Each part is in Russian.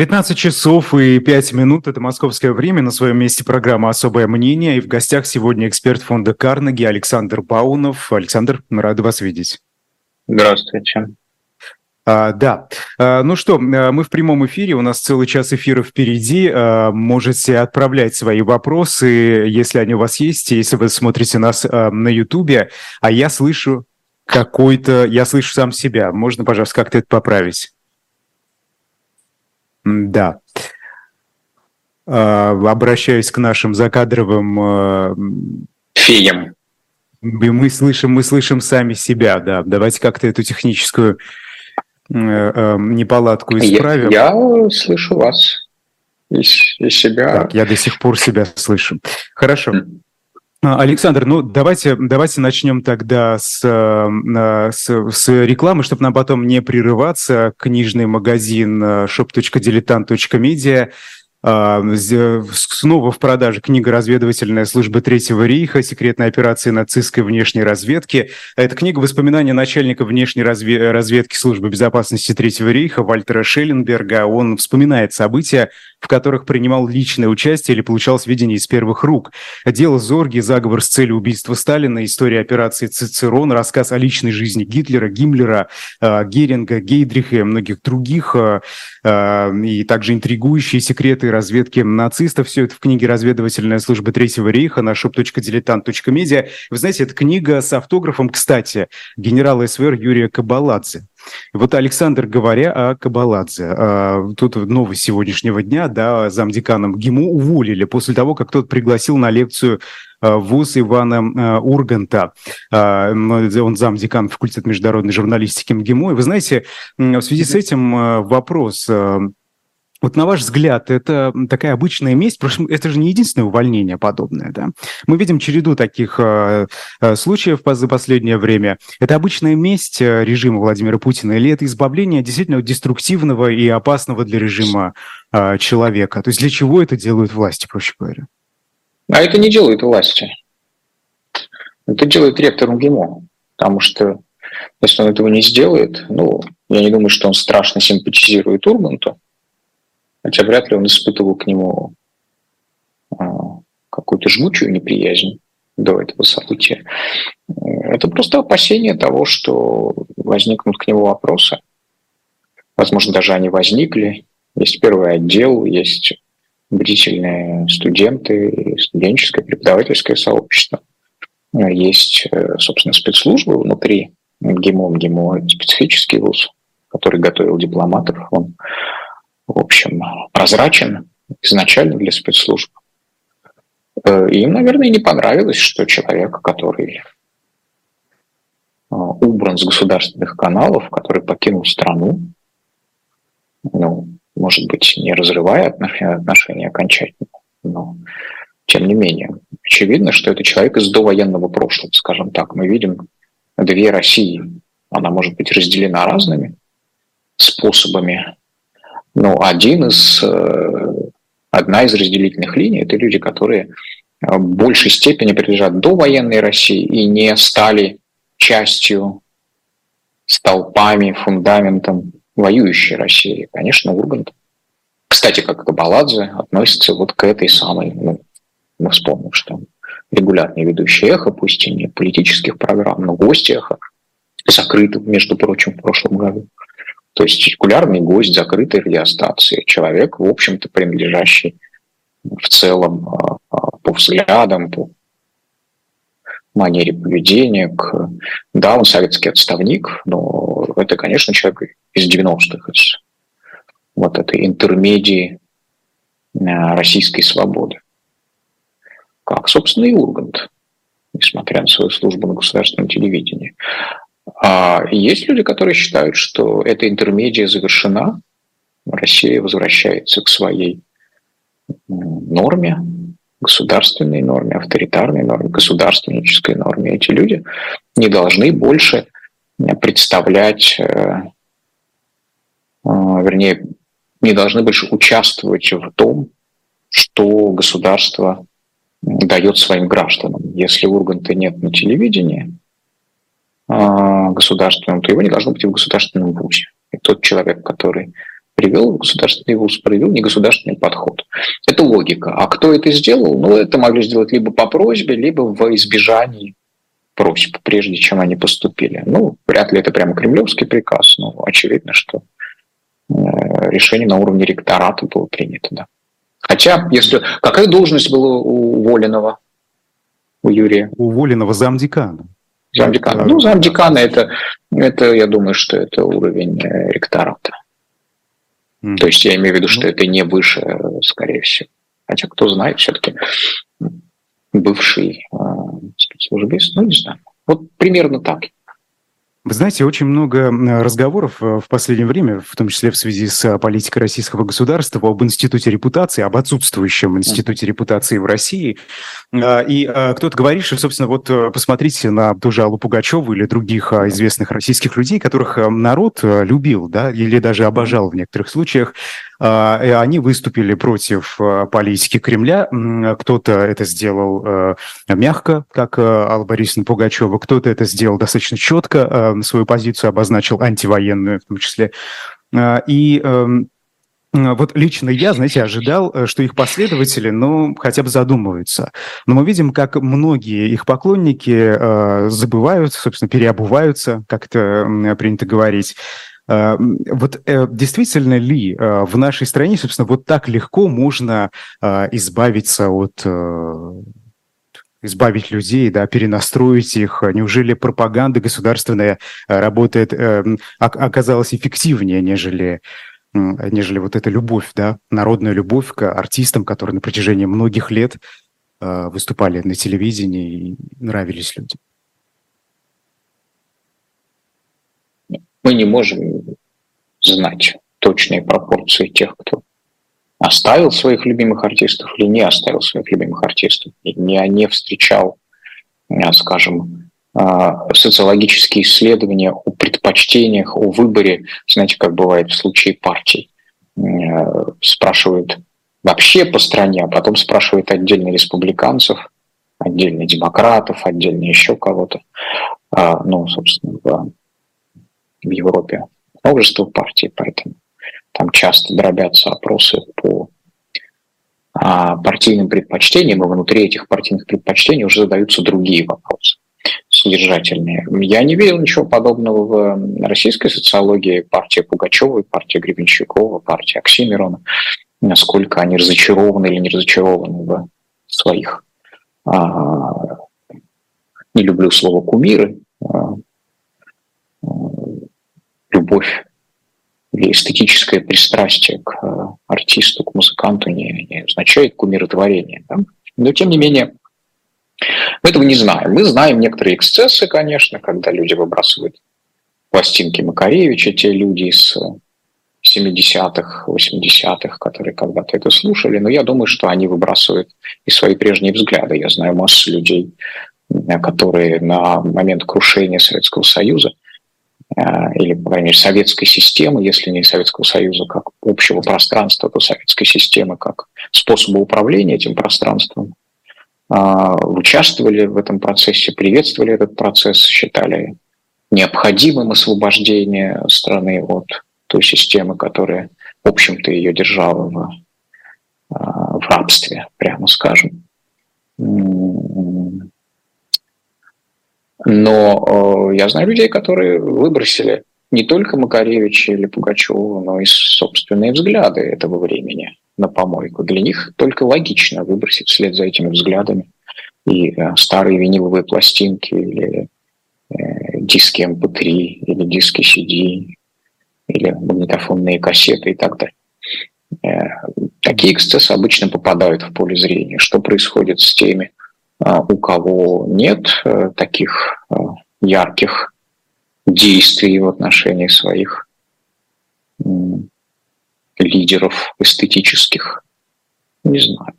15 часов и 5 минут – это московское время. На своем месте программа «Особое мнение». И в гостях сегодня эксперт фонда Карнеги Александр Баунов. Александр, мы рады вас видеть. Здравствуйте. А, да. А, ну что, а, мы в прямом эфире, у нас целый час эфира впереди. А, можете отправлять свои вопросы, если они у вас есть, если вы смотрите нас а, на Ютубе. А я слышу какой-то... Я слышу сам себя. Можно, пожалуйста, как-то это поправить? Да. А, обращаюсь к нашим закадровым а, феям. Мы слышим, мы слышим сами себя, да. Давайте как-то эту техническую э, э, неполадку исправим. Я, я слышу вас из, из себя. Так, я до сих пор себя слышу. Хорошо. А, Александр, ну давайте, давайте начнем тогда с, э, с, с рекламы, чтобы нам потом не прерываться. Книжный магазин э, shop.diletant.media а, снова в продаже книга «Разведывательная служба Третьего рейха. Секретные операции нацистской внешней разведки». Это книга воспоминания начальника внешней разведки службы безопасности Третьего рейха Вальтера Шелленберга. Он вспоминает события, в которых принимал личное участие или получал сведения из первых рук. Дело Зорги, заговор с целью убийства Сталина, история операции Цицерон, рассказ о личной жизни Гитлера, Гиммлера, а, Геринга, Гейдриха и многих других, а, и также интригующие секреты разведки нацистов. Все это в книге «Разведывательная служба Третьего рейха» на shop.diletant.media. Вы знаете, это книга с автографом, кстати, генерала СВР Юрия Кабаладзе. Вот Александр, говоря о Кабаладзе, а, тут новость сегодняшнего дня, да, замдеканом ГИМУ уволили после того, как тот пригласил на лекцию а, ВУЗ Ивана а, Урганта. Он замдекан факультета международной журналистики МГИМО. И вы знаете, в связи с этим вопрос. Вот на ваш взгляд, это такая обычная месть, это же не единственное увольнение подобное, да? Мы видим череду таких э, э случаев за последнее время. Это обычная месть э, режима Владимира Путина или это избавление действительно деструктивного и опасного для режима человека? То есть для чего это делают власти, проще говоря? А это не делают власти. Это делает ректор МГИМО, потому что если он этого не сделает, ну, я не думаю, что он страшно симпатизирует Урганту, хотя вряд ли он испытывал к нему а, какую-то жгучую неприязнь до этого события. Это просто опасение того, что возникнут к нему вопросы. Возможно, даже они возникли. Есть первый отдел, есть бдительные студенты, студенческое, преподавательское сообщество. Есть, э, собственно, спецслужбы внутри ГИМО. ГИМО – специфический вуз, который готовил дипломатов. Он в общем, прозрачен изначально для спецслужб. Э, им, наверное, не понравилось, что человек, который э, убран с государственных каналов, который покинул страну, ну, может быть, не разрывая отношения, отношения окончательно, но тем не менее, очевидно, что это человек из довоенного прошлого, скажем так. Мы видим две России. Она может быть разделена разными способами ну, один из, э, одна из разделительных линий – это люди, которые в большей степени принадлежат до военной России и не стали частью, столпами, фундаментом воюющей России. Конечно, Ургант. Кстати, как Кабаладзе относится вот к этой самой, ну, мы вспомним, что регулярный ведущий эхо, пусть и не политических программ, но гость эхо, закрытый, между прочим, в прошлом году. То есть регулярный гость закрытой радиостанции, человек, в общем-то, принадлежащий в целом а, а, по взглядам, по манере поведения к... Да, он советский отставник, но это, конечно, человек из 90-х, из вот этой интермедии а, российской свободы. Как, собственно, и Ургант, несмотря на свою службу на государственном телевидении. А есть люди, которые считают, что эта интермедия завершена, Россия возвращается к своей норме, государственной норме, авторитарной норме, государственнической норме. Эти люди не должны больше представлять, э, э, вернее, не должны больше участвовать в том, что государство дает своим гражданам. Если Урганта нет на телевидении, государственном, то его не должно быть в государственном вузе. И тот человек, который привел в государственный вуз, проявил негосударственный подход. Это логика. А кто это сделал? Ну, это могли сделать либо по просьбе, либо в избежании просьб, прежде чем они поступили. Ну, вряд ли это прямо кремлевский приказ, но очевидно, что э, решение на уровне ректората было принято, да. Хотя, если... Какая должность была у Волинова, у Юрия? У Волинова замдекана. Замдекана. Ну, замдекана это, это, я думаю, что это уровень э, ректората. Mm. То есть я имею в виду, что mm. это не выше, скорее всего. Хотя кто знает, все-таки бывший э, спецслужбист, ну не знаю. Вот примерно так. Вы знаете, очень много разговоров э, в последнее время, в том числе в связи с э, политикой российского государства, об институте репутации, об отсутствующем институте репутации в России. А, и а, кто-то говорит, что, собственно, вот э, посмотрите на ту же Аллу Пугачеву или других а, известных российских людей, которых народ любил, да, или даже обожал в некоторых случаях. Они выступили против политики Кремля. Кто-то это сделал мягко, как Алла Борисовна Пугачева, кто-то это сделал достаточно четко, свою позицию обозначил, антивоенную в том числе. И эм, вот лично я, знаете, ожидал, э, что их последователи, ну, хотя бы задумываются. Но мы видим, как многие их поклонники э, забывают, собственно, переобуваются, как это принято говорить. Э, вот э, действительно ли в нашей стране, собственно, вот так легко можно избавиться от избавить людей, да, перенастроить их? Неужели пропаганда государственная работает, оказалась эффективнее, нежели нежели вот эта любовь, да, народная любовь к артистам, которые на протяжении многих лет э, выступали на телевидении и нравились людям? Мы не можем знать точные пропорции тех, кто оставил своих любимых артистов или не оставил своих любимых артистов, не, не встречал, э, скажем, социологические исследования о предпочтениях, о выборе, знаете, как бывает в случае партий. Э, спрашивают вообще по стране, а потом спрашивают отдельно республиканцев, отдельно демократов, отдельно еще кого-то. Ну, собственно, в, в Европе множество партий, поэтому там часто дробятся опросы по а, партийным предпочтениям, и внутри этих партийных предпочтений уже задаются другие вопросы содержательные. Я не видел ничего подобного в российской социологии. Партия Пугачева, партия Гребенщикова, партия Оксимирона. Насколько они разочарованы или не разочарованы в своих... А, не люблю слово кумиры. А, любовь или эстетическое пристрастие к артисту, к музыканту не, не означает кумиротворение. Да? Но тем не менее, мы этого не знаем. Мы знаем некоторые эксцессы, конечно, когда люди выбрасывают пластинки Макаревича, те люди из 70-х, 80-х, которые когда-то это слушали, но я думаю, что они выбрасывают и свои прежние взгляды. Я знаю массу людей, которые на момент крушения Советского Союза Э, или, по крайней мере, советской системы, если не Советского Союза как общего пространства, то советской системы как способа управления этим пространством, э, участвовали в этом процессе, приветствовали этот процесс, считали необходимым освобождение страны от той системы, которая, в общем-то, ее держала в, э, в рабстве, прямо скажем. Но э, я знаю людей, которые выбросили не только Макаревича или Пугачева, но и собственные взгляды этого времени на помойку. Для них только логично выбросить вслед за этими взглядами и э, старые виниловые пластинки или э, диски MP3 или диски CD или магнитофонные кассеты и так далее. Э, такие эксцессы обычно попадают в поле зрения. Что происходит с теми, у кого нет таких ярких действий в отношении своих лидеров эстетических. Не знаю.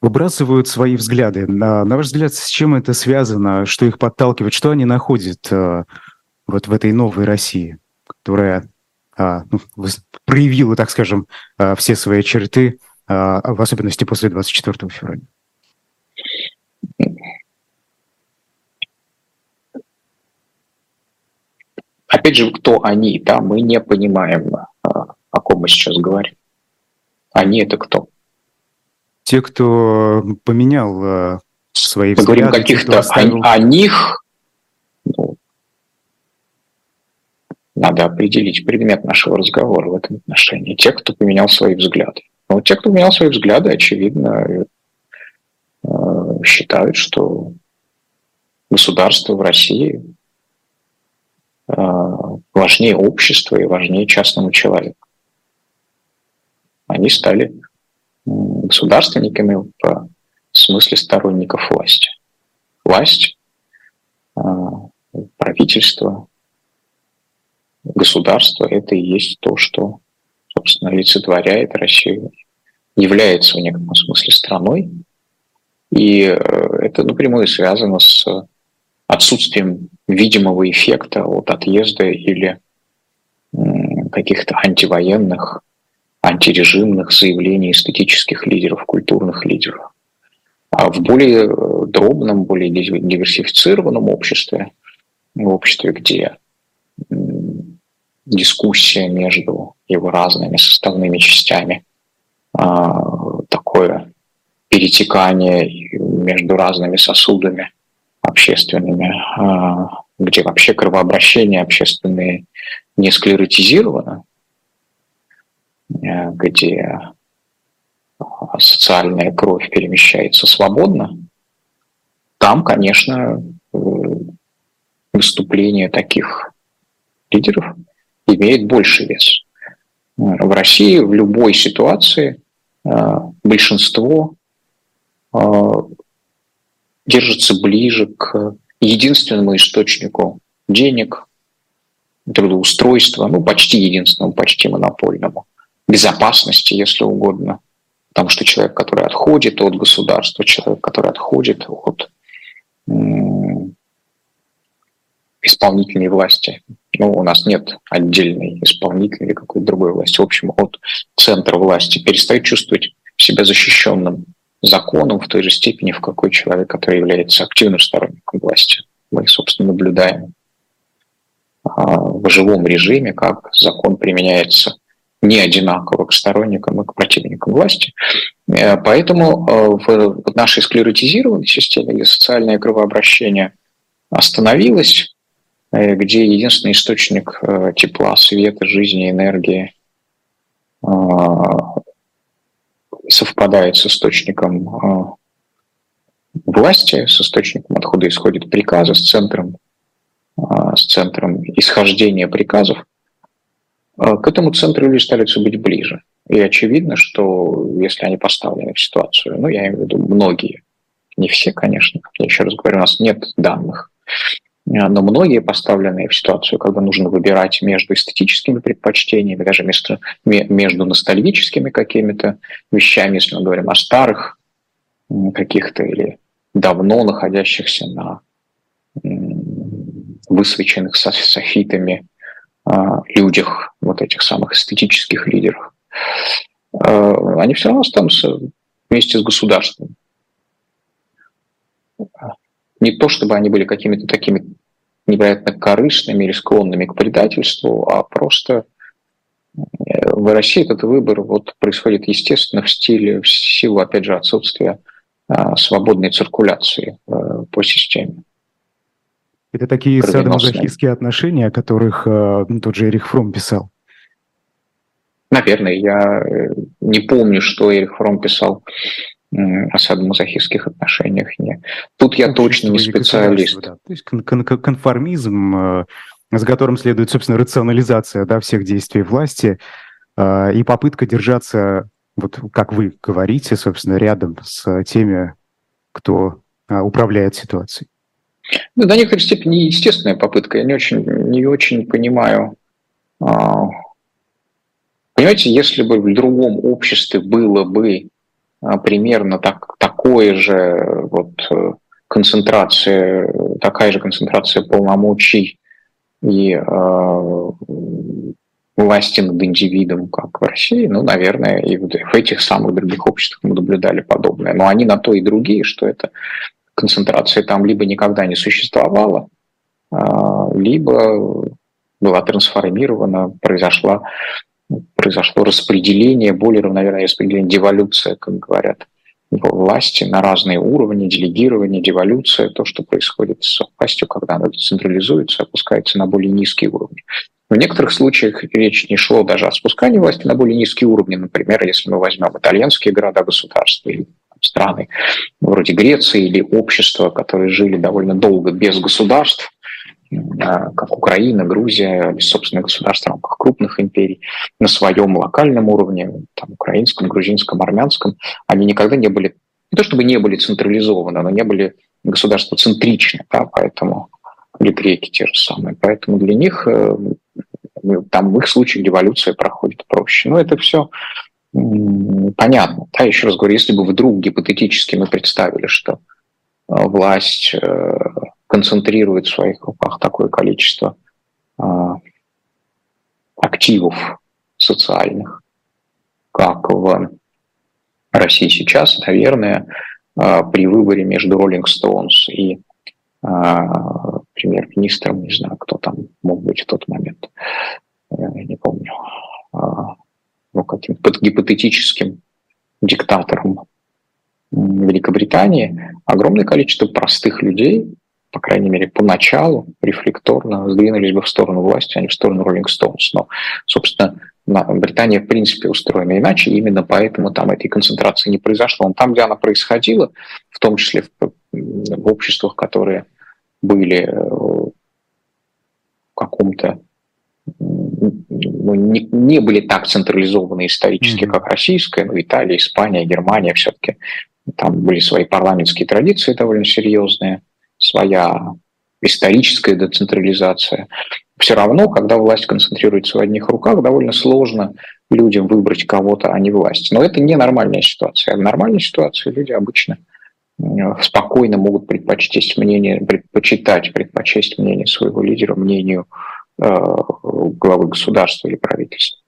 Выбрасывают свои взгляды. На, на ваш взгляд, с чем это связано? Что их подталкивает? Что они находят э, вот в этой новой России, которая э, ну, проявила, так скажем, э, все свои черты, э, в особенности после 24 февраля? Опять же, кто они, да, мы не понимаем, о ком мы сейчас говорим. Они это кто? Те, кто поменял свои мы взгляды. Мы говорим каких-то оставил... о, о них, ну, надо определить предмет нашего разговора в этом отношении. Те, кто поменял свои взгляды. Ну, те, кто поменял свои взгляды, очевидно, э, считают, что государство в России э, важнее общества и важнее частному человеку. Они стали государственниками в смысле сторонников власти. Власть, э, правительство, государство – это и есть то, что, собственно, олицетворяет Россию, является в некотором смысле страной, и э, это напрямую связано с отсутствием видимого эффекта от отъезда или каких-то антивоенных, антирежимных заявлений эстетических лидеров, культурных лидеров. А в более э, дробном, более диверсифицированном обществе, в обществе, где дискуссия между его разными составными частями, а, такое перетекание между разными сосудами общественными, а, где вообще кровообращение общественное не склеротизировано, э, где социальная кровь перемещается свободно, там, конечно, э, выступление таких лидеров имеет больше вес. В России в любой ситуации э, большинство держится ближе к единственному источнику денег, трудоустройства, ну, почти единственному, почти монопольному, безопасности, если угодно. Потому что человек, который отходит от государства, человек, который отходит от исполнительной власти. Ну, у нас нет отдельной исполнительной или какой-то другой власти. В общем, от центра власти перестает чувствовать себя защищенным законом в той же степени, в какой человек, который является активным сторонником власти. Мы, собственно, наблюдаем а, в живом режиме, как закон применяется не одинаково к сторонникам и к противникам власти. Э, поэтому э, в нашей склеротизированной системе, где социальное кровообращение остановилось, Э, где единственный источник тепла, света, жизни, энергии э, совпадает с источником власти, с источником, откуда исходит приказы, с центром, с центром исхождения приказов, к этому центру люди стараются быть ближе. И очевидно, что если они поставлены в ситуацию, ну, я имею в виду многие, не все, конечно, я еще раз говорю, у нас нет данных, но многие поставленные в ситуацию, когда нужно выбирать между эстетическими предпочтениями, даже между, между ностальгическими какими-то вещами, если мы говорим о старых каких-то или давно находящихся на высвеченных софитами а, людях, вот этих самых эстетических лидеров, э, они все равно останутся вместе с государством. Не то, чтобы они были какими-то такими невероятно корыстными или склонными к предательству, а просто э, в России этот выбор вот происходит естественно в стиле, в силу, опять же, отсутствия а, свободной циркуляции а, по системе. Это такие садомазохистские отношения, о которых а, тот же Эрих Фром писал. Наверное, я не помню, что Эрих Фром писал о садомазохистских отношениях. Не. Тут я точно не специалист. Да. То есть кон- кон- конформизм, э, за которым следует, собственно, рационализация да, всех действий власти э, и попытка держаться, вот как вы говорите, собственно, рядом с теми, кто э, управляет ситуацией. Ну, до некоторой степени естественная попытка. Я не очень, не очень понимаю. А, понимаете, если бы в другом обществе было бы примерно так, такое же вот э, концентрация, такая же концентрация полномочий и э, власти над индивидом, как в России, ну, наверное, и в этих самых других обществах мы наблюдали подобное. Но они на то и другие, что эта концентрация там либо никогда не существовала, а, либо была трансформирована, произошла, произошло распределение, более равномерное распределение, деволюция, как говорят, власти на разные уровни, делегирование, деволюция, то, что происходит с властью, когда она централизуется, опускается на более низкие уровни. В некоторых случаях речь не шло даже о спускании власти на более низкие уровни. Например, если мы возьмем итальянские города-государства или страны вроде Греции или общества, которые жили довольно долго без государств, как Украина, Грузия, без собственных государств в рамках крупных империй, на своем локальном уровне, там, украинском, грузинском, армянском, они никогда не были, не то чтобы не были централизованы, но не были государства центричны, да, поэтому или греки те же самые. Поэтому для них э, там в их случае деволюция проходит проще. Но это все понятно. Да, еще раз говорю, если бы вдруг гипотетически мы представили, что э, власть э, концентрирует в своих руках такое количество активов социальных, как в России сейчас, наверное, при выборе между Rolling Stones и премьер-министром, не знаю, кто там мог быть в тот момент, я не помню, а, ну, каким-то гипотетическим диктатором Великобритании, огромное количество простых людей, по крайней мере, поначалу рефлекторно сдвинулись бы в сторону власти, а не в сторону Rolling Stones. Но, собственно, Британия, в принципе, устроена иначе, именно поэтому там этой концентрации не произошло. Но там, где она происходила, в том числе в, в обществах, которые были э, в каком-то ну, не, не были так централизованы исторически, mm-hmm. как российская, но Италия, Испания, Германия все-таки там были свои парламентские традиции довольно серьезные, своя историческая децентрализация. Все равно, когда власть концентрируется в одних руках, довольно сложно людям выбрать кого-то, а не власть. Но это не нормальная ситуация. В нормальной ситуации люди обычно Э, спокойно могут предпочесть мнение, предпочитать, предпочесть мнение своего лидера мнению э, главы государства или правительства.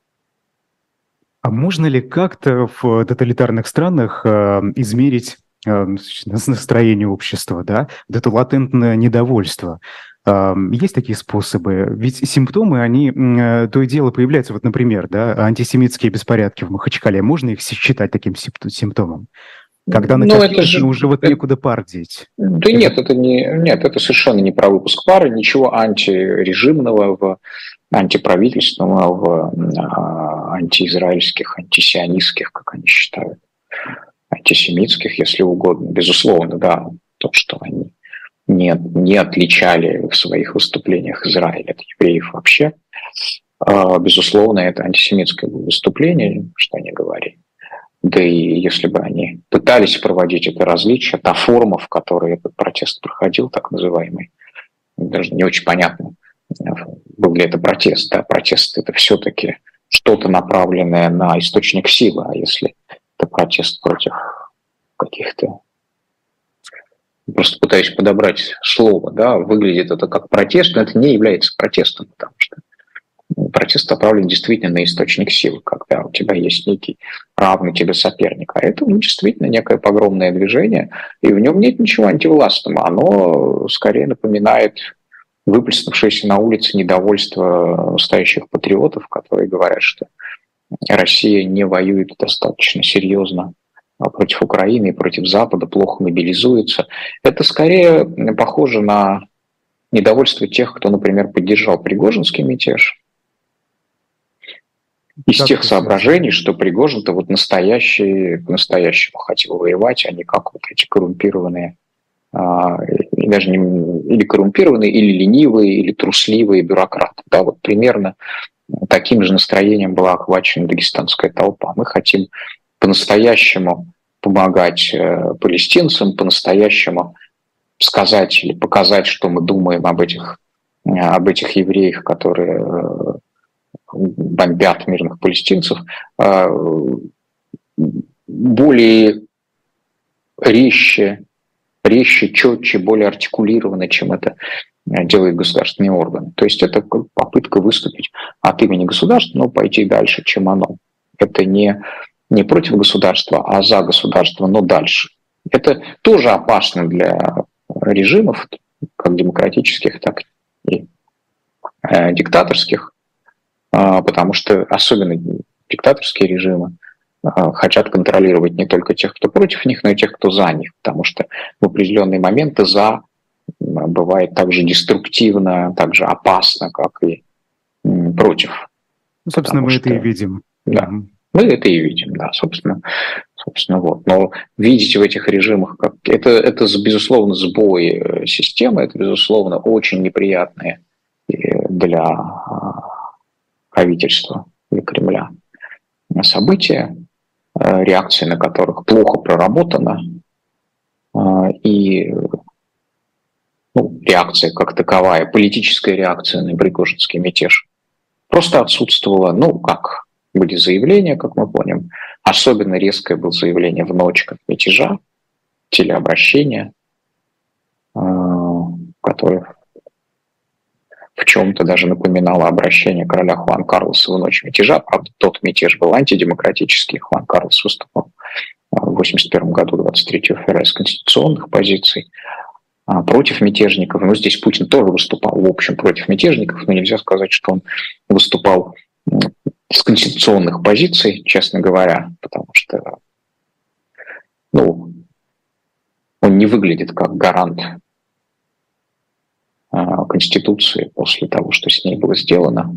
А можно ли как-то в тоталитарных странах э, измерить настроение общества, да, вот это латентное недовольство? Э, есть такие способы? Ведь симптомы, они э, то и дело появляются. Вот, например, да, антисемитские беспорядки в Махачкале. Можно их считать таким симптомом? Когда на ну, же... уже вот некуда пар деть. Да нет, это не, нет, это совершенно не про выпуск пары, ничего антирежимного в антиправительственного, в а, антиизраильских, антисионистских, как они считают, антисемитских, если угодно. Безусловно, да, то, что они не, не отличали в своих выступлениях Израиль от евреев вообще. А, безусловно, это антисемитское выступление, что они говорили. Да и если бы они пытались проводить это различие, та форма, в которой этот протест проходил, так называемый, даже не очень понятно, был ли это протест. Да, протест – это все-таки что-то направленное на источник силы, а если это протест против каких-то просто пытаюсь подобрать слово, да, выглядит это как протест, но это не является протестом, потому что протест направлен действительно на источник силы, когда у тебя есть некий равный тебе соперник. А это ну, действительно некое погромное движение, и в нем нет ничего антивластного. Оно скорее напоминает выплеснувшееся на улице недовольство настоящих патриотов, которые говорят, что Россия не воюет достаточно серьезно против Украины и против Запада, плохо мобилизуется. Это скорее похоже на недовольство тех, кто, например, поддержал Пригожинский мятеж, из как тех соображений, что Пригожин-то вот настоящий, по-настоящему хотел воевать, а не как вот эти коррумпированные, а, даже не, или коррумпированные, или ленивые, или трусливые бюрократы. Да, вот примерно таким же настроением была охвачена дагестанская толпа. Мы хотим по-настоящему помогать э, палестинцам, по-настоящему сказать или показать, что мы думаем об этих, об этих евреях, которые э, бомбят мирных палестинцев, более резче, резче, четче, более артикулированно, чем это делает государственный орган. То есть это попытка выступить от имени государства, но пойти дальше, чем оно. Это не, не против государства, а за государство, но дальше. Это тоже опасно для режимов, как демократических, так и э, диктаторских, э, потому что особенно диктаторские режимы э, хотят контролировать не только тех, кто против них, но и тех, кто за них, потому что в определенные моменты за бывает также деструктивно, также опасно, как и против. Ну, собственно, мы что, это и видим. Да, мы это и видим, да, собственно. Собственно, вот. Но видите в этих режимах, как это, это безусловно сбой э, системы, это безусловно очень неприятные э, для а, правительства, для Кремля события, э, реакции на которых плохо проработана, и ну, реакция как таковая, политическая реакция на Пригожинский мятеж просто отсутствовала, ну, как были заявления, как мы помним, особенно резкое было заявление в ночь как мятежа, телеобращение, э, которое в чем-то даже напоминало обращение короля Хуан Карлоса в ночь мятежа. Правда, тот мятеж был антидемократический. Хуан Карлос выступал в 1981 году, 23 февраля, с конституционных позиций а, против мятежников. Но здесь Путин тоже выступал, в общем, против мятежников, но нельзя сказать, что он выступал с конституционных позиций, честно говоря, потому что ну, он не выглядит как гарант а, Конституции после того, что с ней было сделано.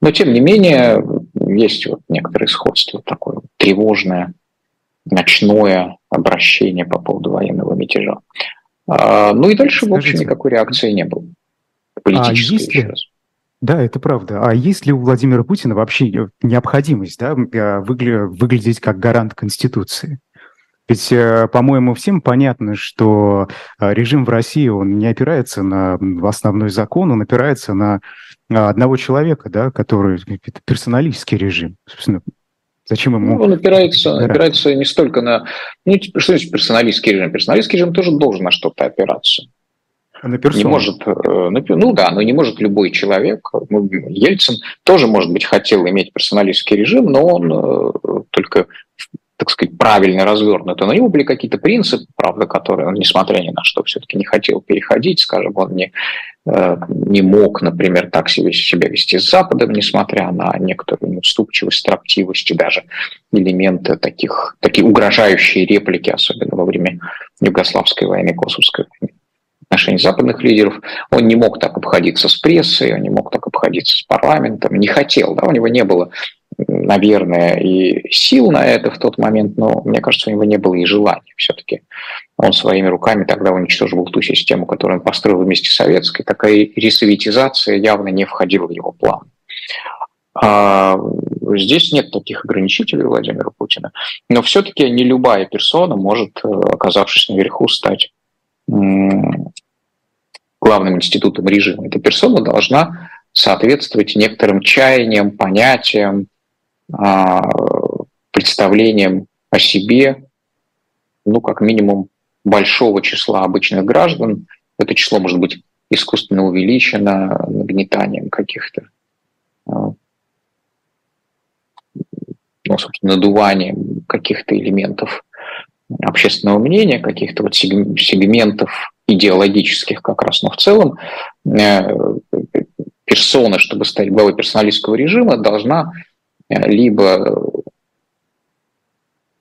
Но, тем не менее, есть вот некоторое сходство такое тревожное, ночное обращение по поводу военного мятежа. А, ну и дальше, Скажите, в общем, никакой реакции не было. Политической, а есть ли, раз. Да, это правда. А есть ли у Владимира Путина вообще необходимость да, э, выгля- выглядеть как гарант Конституции? Ведь, э, по-моему, всем понятно, что режим в России, он не опирается на основной закон, он опирается на одного человека, да, который персоналистский режим. Собственно, зачем ему... Ну, он опирается, опирается не столько на... Ну, что значит персоналистский режим? Персоналистский режим тоже должен на что-то опираться. На персону. Не может, э, ну да, но не может любой человек. Ну, Ельцин тоже, может быть, хотел иметь персоналистский режим, но он э, только так сказать, правильно развернут. И на него были какие-то принципы, правда, которые он, несмотря ни на что, все-таки не хотел переходить, скажем, он не, э, не мог, например, так себя, вести с Западом, несмотря на некоторую неуступчивость, строптивость и даже элементы таких, такие угрожающие реплики, особенно во время Югославской войны, Косовской войны отношении западных лидеров. Он не мог так обходиться с прессой, он не мог так обходиться с парламентом, не хотел, да, у него не было, наверное, и сил на это в тот момент, но мне кажется, у него не было и желания все-таки. Он своими руками тогда уничтожил ту систему, которую он построил вместе с советской. Такая ресоветизация явно не входила в его план. А здесь нет таких ограничителей Владимира Путина. Но все-таки не любая персона может, э, оказавшись наверху, стать главным институтом режима. Эта персона должна соответствовать некоторым чаяниям, понятиям, а, представлениям о себе, ну, как минимум, большого числа обычных граждан. Это число может быть искусственно увеличено нагнетанием каких-то, а, ну, собственно, надуванием каких-то элементов общественного мнения, каких-то вот сегментов идеологических как раз, но в целом э, персона, чтобы стать главой персоналистского режима, должна э, либо,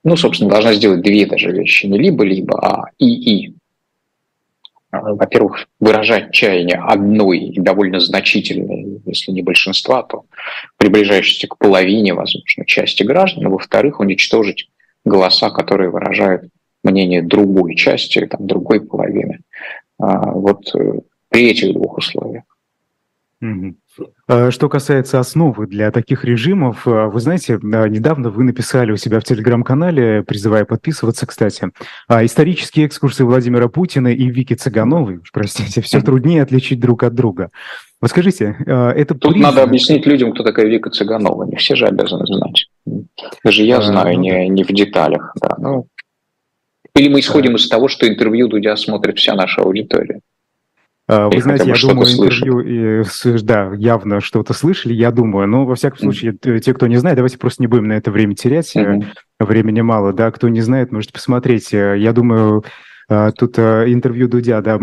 ну, собственно, должна сделать две даже вещи, не либо-либо, а и-и. Во-первых, выражать чаяние одной и довольно значительной, если не большинства, то приближающейся к половине, возможно, части граждан. Во-вторых, уничтожить голоса, которые выражают мнение другой части, там, другой половины. А, вот э, при этих двух условиях. А, что касается основы для таких режимов, а, вы знаете, недавно вы написали у себя в телеграм-канале, призывая подписываться, кстати, исторические экскурсы Владимира Путина и Вики Цыгановой, простите, все труднее отличить друг от друга. Вот скажите, это... Тут признак... надо объяснить людям, кто такая Вика Цыганова, не все же обязаны знать. Даже я знаю, ну, не, не в деталях. Да. Ну, или мы исходим из того, что интервью Дудя смотрит вся наша аудитория? А, вы Или знаете, я думаю, интервью, и, да, явно что-то слышали, я думаю. Но, во всяком случае, mm. те, кто не знает, давайте просто не будем на это время терять. Mm-hmm. Времени мало, да. Кто не знает, можете посмотреть. Э, я думаю, А, тут интервью Дудя, да,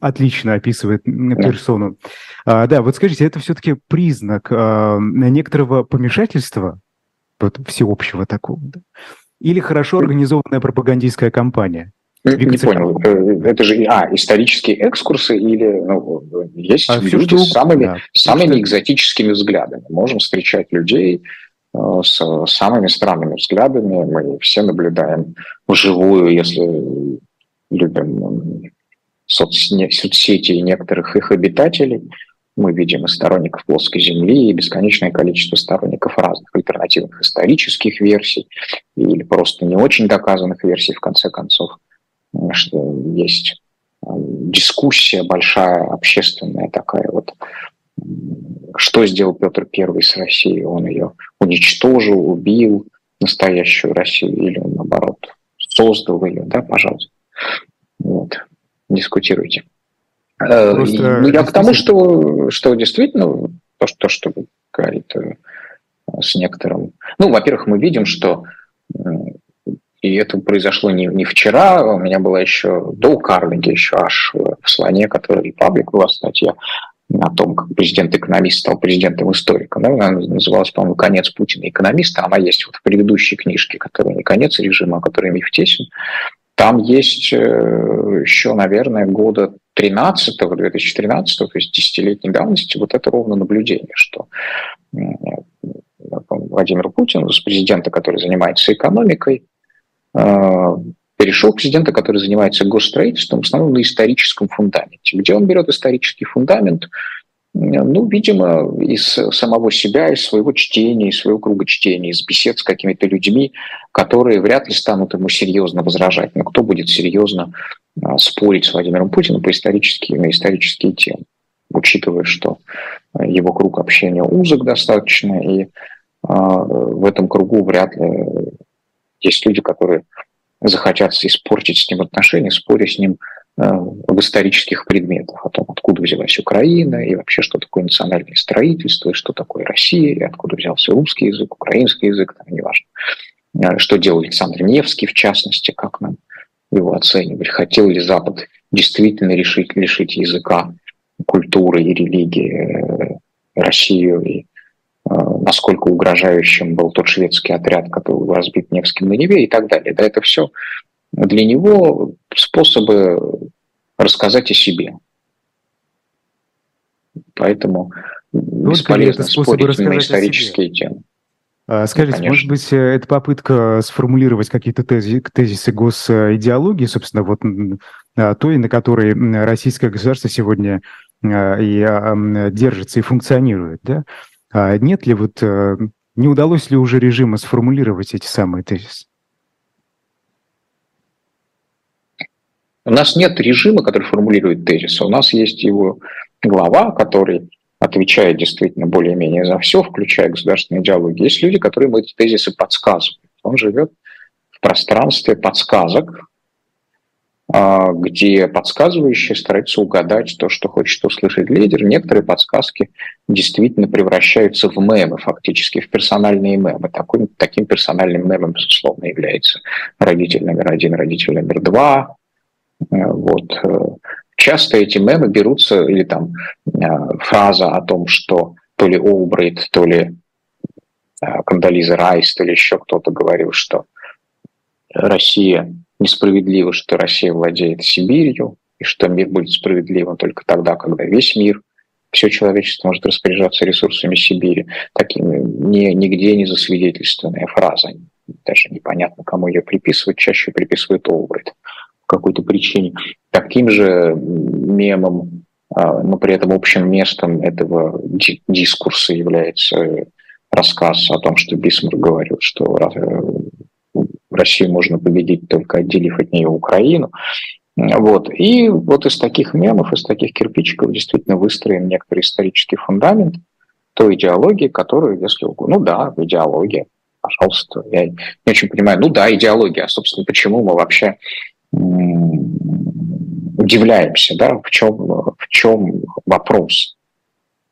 отлично описывает персону. Да, да вот скажите, это все-таки признак некоторого помешательства, вот всеобщего такого, да? или хорошо организованная пропагандистская кампания? Не понял. Э, это же а, исторические экскурсы или ну, есть а люди с самыми, да. самыми что... экзотическими взглядами. Можем встречать людей э, с самыми странными взглядами. Мы все наблюдаем вживую, если любим соцсети и некоторых их обитателей. Мы видим и сторонников плоской Земли, и бесконечное количество сторонников разных альтернативных исторических версий, или просто не очень доказанных версий, в конце концов что есть э, дискуссия большая, общественная такая вот. Что сделал Петр Первый с Россией? Он ее уничтожил, убил настоящую Россию или он, наоборот, создал ее, да, пожалуйста. Вот. Дискутируйте. Э, Просто ну, я к тому, что, что действительно то, что, то, что говорит э, с некоторым... Ну, во-первых, мы видим, что и это произошло не, не вчера, у меня была еще до Карнеги, еще аж в слоне, который Репаблик была статья о том, как президент-экономист стал президентом-историком. Да? Она называлась, по-моему, «Конец Путина экономиста». Она есть вот в предыдущей книжке, которая не «Конец режима», а которая Миф Тесин. Там есть э, еще, наверное, года 13 2013 то есть десятилетней давности, вот это ровно наблюдение, что Владимир Путин, президента, который занимается экономикой, перешел к президенту, который занимается госстроительством, в основном на историческом фундаменте. Где он берет исторический фундамент? Ну, видимо, из самого себя, из своего чтения, из своего круга чтения, из бесед с какими-то людьми, которые вряд ли станут ему серьезно возражать. Но кто будет серьезно а, спорить с Владимиром Путиным по исторические, на исторические темы, учитывая, что его круг общения узок достаточно, и а, в этом кругу вряд ли есть люди, которые захотят испортить с ним отношения, споря с ним э, в исторических предметах, о том, откуда взялась Украина, и вообще, что такое национальное строительство, и что такое Россия, и откуда взялся русский язык, украинский язык, там, неважно. Э, что делал Александр Невский, в частности, как нам его оценивали. Хотел ли Запад действительно решить, лишить языка, культуры и религии э, Россию и Э, насколько угрожающим был тот шведский отряд, который был разбит Невским на Неве и так далее. Да, это все для него способы рассказать о себе. Поэтому ну, бесполезно спорить на исторические темы. А, скажите, Конечно. может быть, это попытка сформулировать какие-то тези, тезисы госидеологии, собственно, вот а, той, на которой российское государство сегодня а, и держится и функционирует, да? А нет ли вот, э, не удалось ли уже режима сформулировать эти самые тезисы? У нас нет режима, который формулирует тезисы. У нас есть его глава, который отвечает действительно более-менее за все, включая государственные диалоги. Есть люди, которые ему эти тезисы подсказывают. Он живет в пространстве подсказок, где подсказывающие стараются угадать то, что хочет услышать лидер. Некоторые подсказки действительно превращаются в мемы, фактически, в персональные мемы. Такой, таким персональным мемом, безусловно, является родитель номер один, родитель номер два. Э, вот. Э, часто эти мемы берутся, или там э, фраза о том, что то ли Олбрейт, то ли Кандализа Райс, то ли еще кто-то говорил, что Россия несправедливо, что Россия владеет Сибирью, и что мир будет справедливым только тогда, когда весь мир, все человечество может распоряжаться ресурсами Сибири. Такими не, нигде не засвидетельствованная фраза. Даже непонятно, кому ее приписывать. Чаще приписывают Олбрайт по какой-то причине. Таким же мемом, а, но при этом общим местом этого дискурса является рассказ о том, что Бисмарк говорил, что Россию можно победить, только отделив от нее Украину. Вот. И вот из таких мемов, из таких кирпичиков действительно выстроен некоторый исторический фундамент той идеологии, которую, если... Ну да, идеология, пожалуйста. Я не очень понимаю. Ну да, идеология. А, собственно, почему мы вообще удивляемся, да, в чем, в чем вопрос?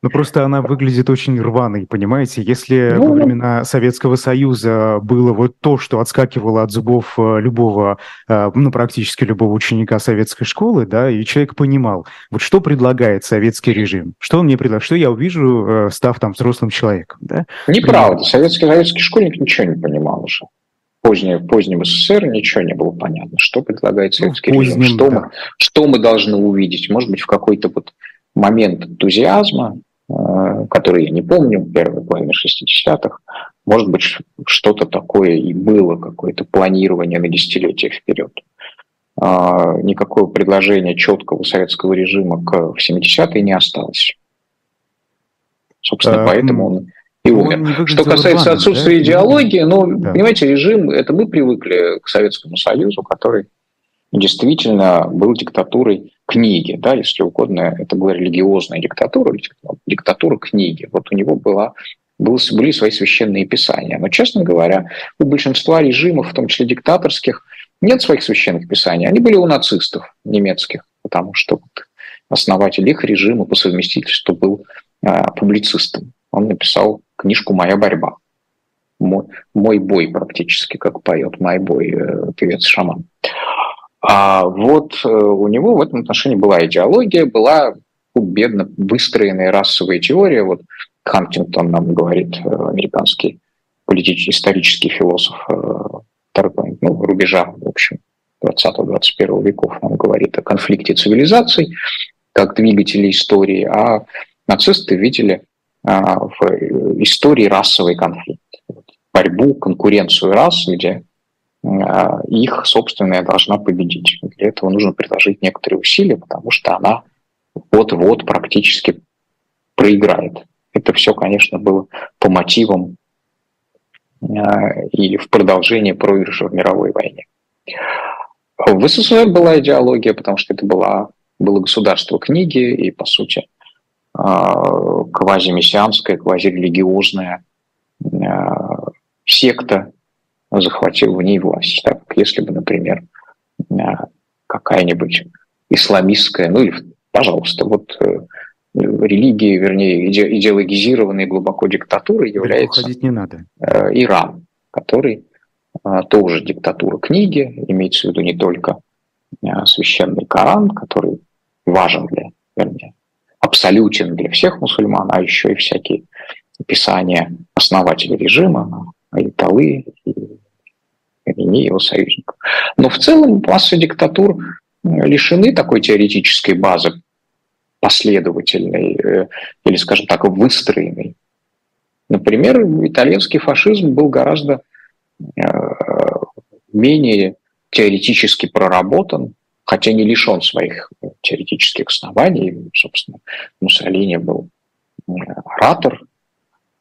Ну, просто она выглядит очень рваной, понимаете? Если ну, во времена Советского Союза было вот то, что отскакивало от зубов э, любого, э, ну, практически любого ученика советской школы, да, и человек понимал, вот что предлагает советский режим, что он мне предлагает, что я увижу, э, став там взрослым человеком, да? Неправда. Советский, советский школьник ничего не понимал уже позднее, в позднем СССР ничего не было понятно, что предлагает ну, советский ну, позднем, режим, что, да. мы, что мы должны увидеть. Может быть, в какой-то вот момент энтузиазма, который я не помню, первой половины 60-х, может быть, что-то такое и было, какое-то планирование на десятилетия вперед. А, никакого предложения четкого советского режима к, в 70-е не осталось. Собственно, а, поэтому он и умер. Что касается отсутствия да? идеологии, ну, да. понимаете, режим, это мы привыкли к Советскому Союзу, который действительно был диктатурой книги, да, если угодно, это была религиозная диктатура, диктатура книги. Вот у него была были свои священные писания. Но, честно говоря, у большинства режимов, в том числе диктаторских, нет своих священных писаний. Они были у нацистов немецких, потому что основатель их режима по совместительству был а, публицистом. Он написал книжку «Моя борьба». Мой, мой бой практически, как поет мой бой э, певец-шаман. А вот э, у него в этом отношении была идеология, была бедно выстроенная расовая теория. Вот Хантингтон нам говорит, э, американский политический, исторический философ э, ну, рубежа, в общем, 20-21 веков, он говорит о конфликте цивилизаций как двигателе истории, а нацисты видели а, в истории расовый конфликт. Борьбу, конкуренцию рас, где их собственная должна победить. Для этого нужно приложить некоторые усилия, потому что она вот-вот практически проиграет. Это все, конечно, было по мотивам а, и в продолжение проигрыша в мировой войне. В СССР была идеология, потому что это была, было государство книги и, по сути, а, квазимессианская, квазирелигиозная секта, захватил в ней власть. Так как если бы, например, а, какая-нибудь исламистская, ну или, пожалуйста, вот э, религии, вернее, идеологизированной глубоко диктатурой является не надо. Э, Иран, который а, тоже диктатура книги, имеется в виду не только а, священный Коран, который важен для, вернее, абсолютен для всех мусульман, а еще и всякие писания основателей режима, Айталы и не его союзников. Но в целом масса диктатур лишены такой теоретической базы последовательной э, или, скажем так, выстроенной. Например, итальянский фашизм был гораздо э, менее теоретически проработан, хотя не лишен своих теоретических оснований. Собственно, Муссолини был э, оратор,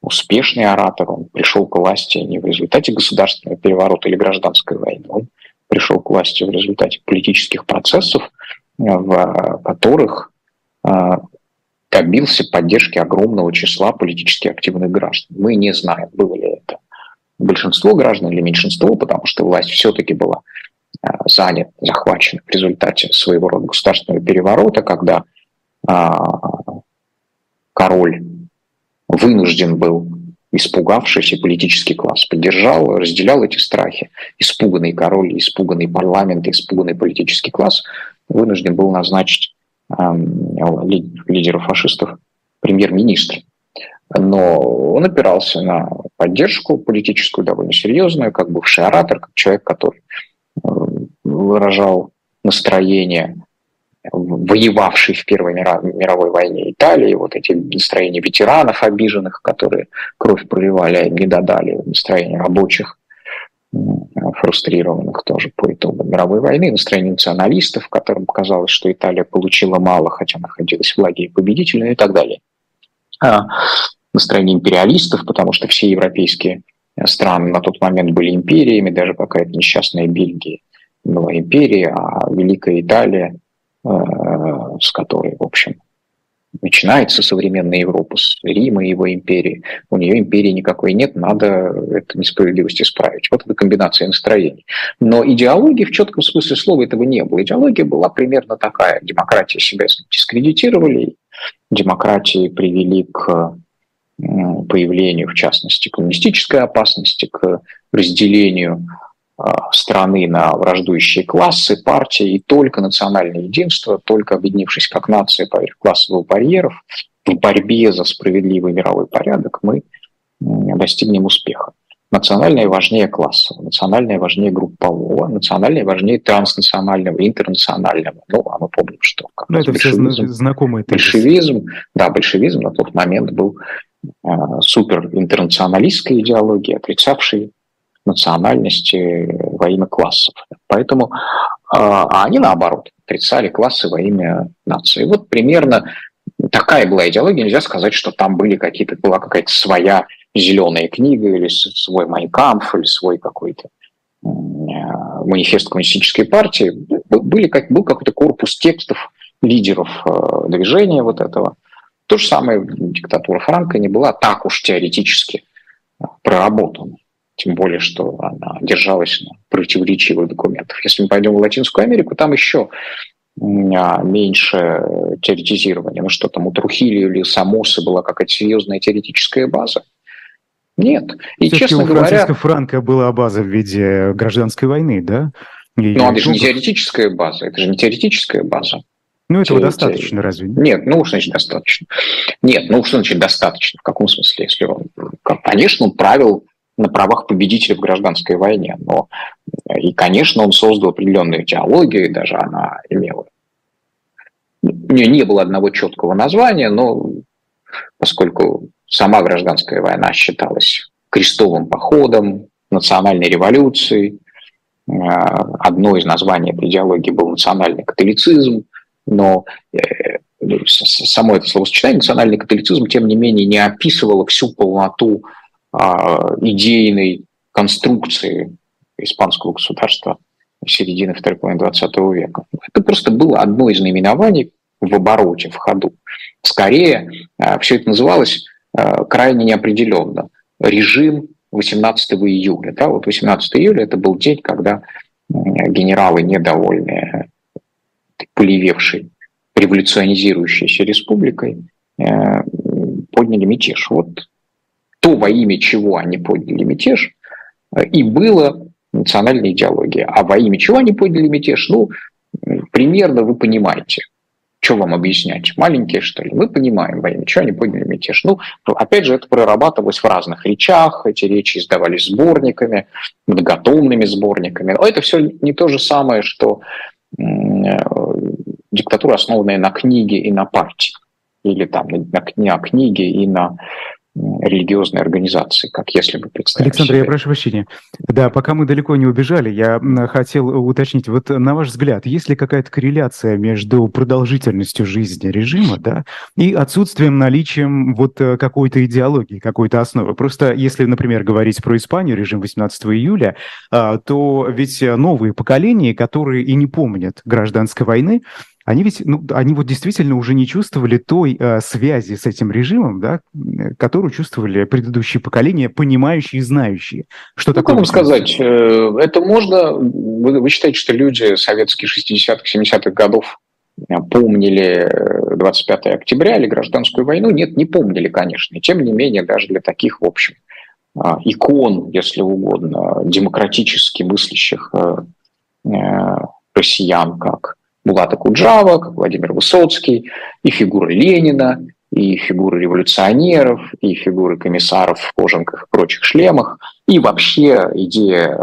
успешный оратор, он пришел к власти не в результате государственного переворота или гражданской войны, он пришел к власти в результате политических процессов, э, в которых э, добился поддержки огромного числа политически активных граждан. Мы не знаем, было ли это большинство граждан или меньшинство, потому что власть все-таки была э, занята, захвачена в результате своего рода государственного переворота, когда король вынужден был, испугавшийся политический класс, поддержал, разделял эти страхи. Испуганный король, испуганный парламент, испуганный политический класс вынужден был назначить э, лидера фашистов премьер-министром. Но он опирался на поддержку политическую довольно серьезную, как бывший оратор, как человек, который выражал настроение воевавшей в Первой мировой войне Италии, вот эти настроения ветеранов обиженных, которые кровь проливали, не додали, настроения рабочих, фрустрированных тоже по итогам мировой войны, настроение националистов, которым казалось, что Италия получила мало, хотя находилась в лагере победителя и так далее. А настроение империалистов, потому что все европейские страны на тот момент были империями, даже какая-то несчастная Бельгия была империей, а Великая Италия – с которой, в общем, начинается современная Европа, с Рима и его империи. У нее империи никакой нет, надо эту несправедливость исправить. Вот эта комбинация настроений. Но идеологии в четком смысле слова этого не было. Идеология была примерно такая. Демократия себя дискредитировали, демократии привели к появлению, в частности, коммунистической опасности, к разделению страны на враждующие классы, партии, и только национальное единство, только объединившись как нация поверх классовых барьеров, в борьбе за справедливый мировой порядок мы достигнем успеха. Национальное важнее классового, национальное важнее группового, национальное важнее транснационального, интернационального. Ну, а мы помним, что как ну, это все знакомые. Большевизм, да, большевизм на тот момент был э, супер интернационалистской идеологией, отрицавшей национальности во имя классов. Поэтому а они, наоборот, отрицали классы во имя нации. Вот примерно такая была идеология. Нельзя сказать, что там были какие-то, была какая-то своя зеленая книга или свой Майнкамф или свой какой-то манифест коммунистической партии. Были, как, был какой-то корпус текстов лидеров э, движения вот этого. То же самое диктатура Франка не была так уж теоретически проработана тем более, что она держалась на противоречивых документах. Если мы пойдем в Латинскую Америку, там еще а, меньше теоретизирования. Ну что там, у Трухилио или Самосы была какая-то серьезная теоретическая база? Нет. И, честно у говоря... Франциско Франко была база в виде гражданской войны, да? И ну, это же не теоретическая база, это же не теоретическая база. Ну, этого Те, достаточно, разве? Нет, ну, что значит достаточно? Нет, ну, что значит достаточно? В каком смысле? Если он, конечно, он правил на правах победителя в гражданской войне. Но и, конечно, он создал определенную идеологию, даже она имела. У нее не было одного четкого названия, но поскольку сама гражданская война считалась крестовым походом, национальной революцией, э, одно из названий этой идеологии был национальный католицизм, но э, само это словосочетание национальный католицизм, тем не менее, не описывало всю полноту идейной конструкции испанского государства середины второй половины 20 века. Это просто было одно из наименований в обороте, в ходу. Скорее, а, все это называлось а, крайне неопределенно. Режим 18 июля. Да, вот 18 июля это был день, когда генералы, недовольные полевевшей революционизирующейся республикой, э, подняли мятеж. Вот то, во имя чего они подняли мятеж, э, и было национальная идеология. А во имя чего они подняли мятеж, ну, примерно вы понимаете. Что вам объяснять? Маленькие, что ли? Мы понимаем, во имя чего они подняли мятеж. Ну, опять же, это прорабатывалось в разных речах, эти речи издавались сборниками, многотомными сборниками. Но это все не то же самое, что э, диктатура, основанная на книге и на партии. Или там на, на книге и на религиозной организации, как если бы представить Александр, себе. я прошу прощения. Да, пока мы далеко не убежали, я хотел уточнить, вот на ваш взгляд, есть ли какая-то корреляция между продолжительностью жизни режима, да, и отсутствием наличием вот э, какой-то идеологии, какой-то основы? Просто если, например, говорить про Испанию, режим 18 июля, а, то ведь новые поколения, которые и не помнят гражданской войны, они ведь, ну, они вот действительно уже не чувствовали той э, связи с этим режимом, да, которую чувствовали предыдущие поколения, понимающие и знающие, что ну, такое. Как сказать, э, это можно, вы, вы считаете, что люди советские 60-х, 70-х годов э, помнили 25 э, октября или гражданскую войну? Нет, не помнили, конечно. И тем не менее, даже для таких, в общем, икон, если угодно, демократически мыслящих россиян, как Булата Куджава, как Владимир Высоцкий, и фигуры Ленина, и фигуры революционеров, и фигуры комиссаров в кожанках и прочих шлемах, и вообще идея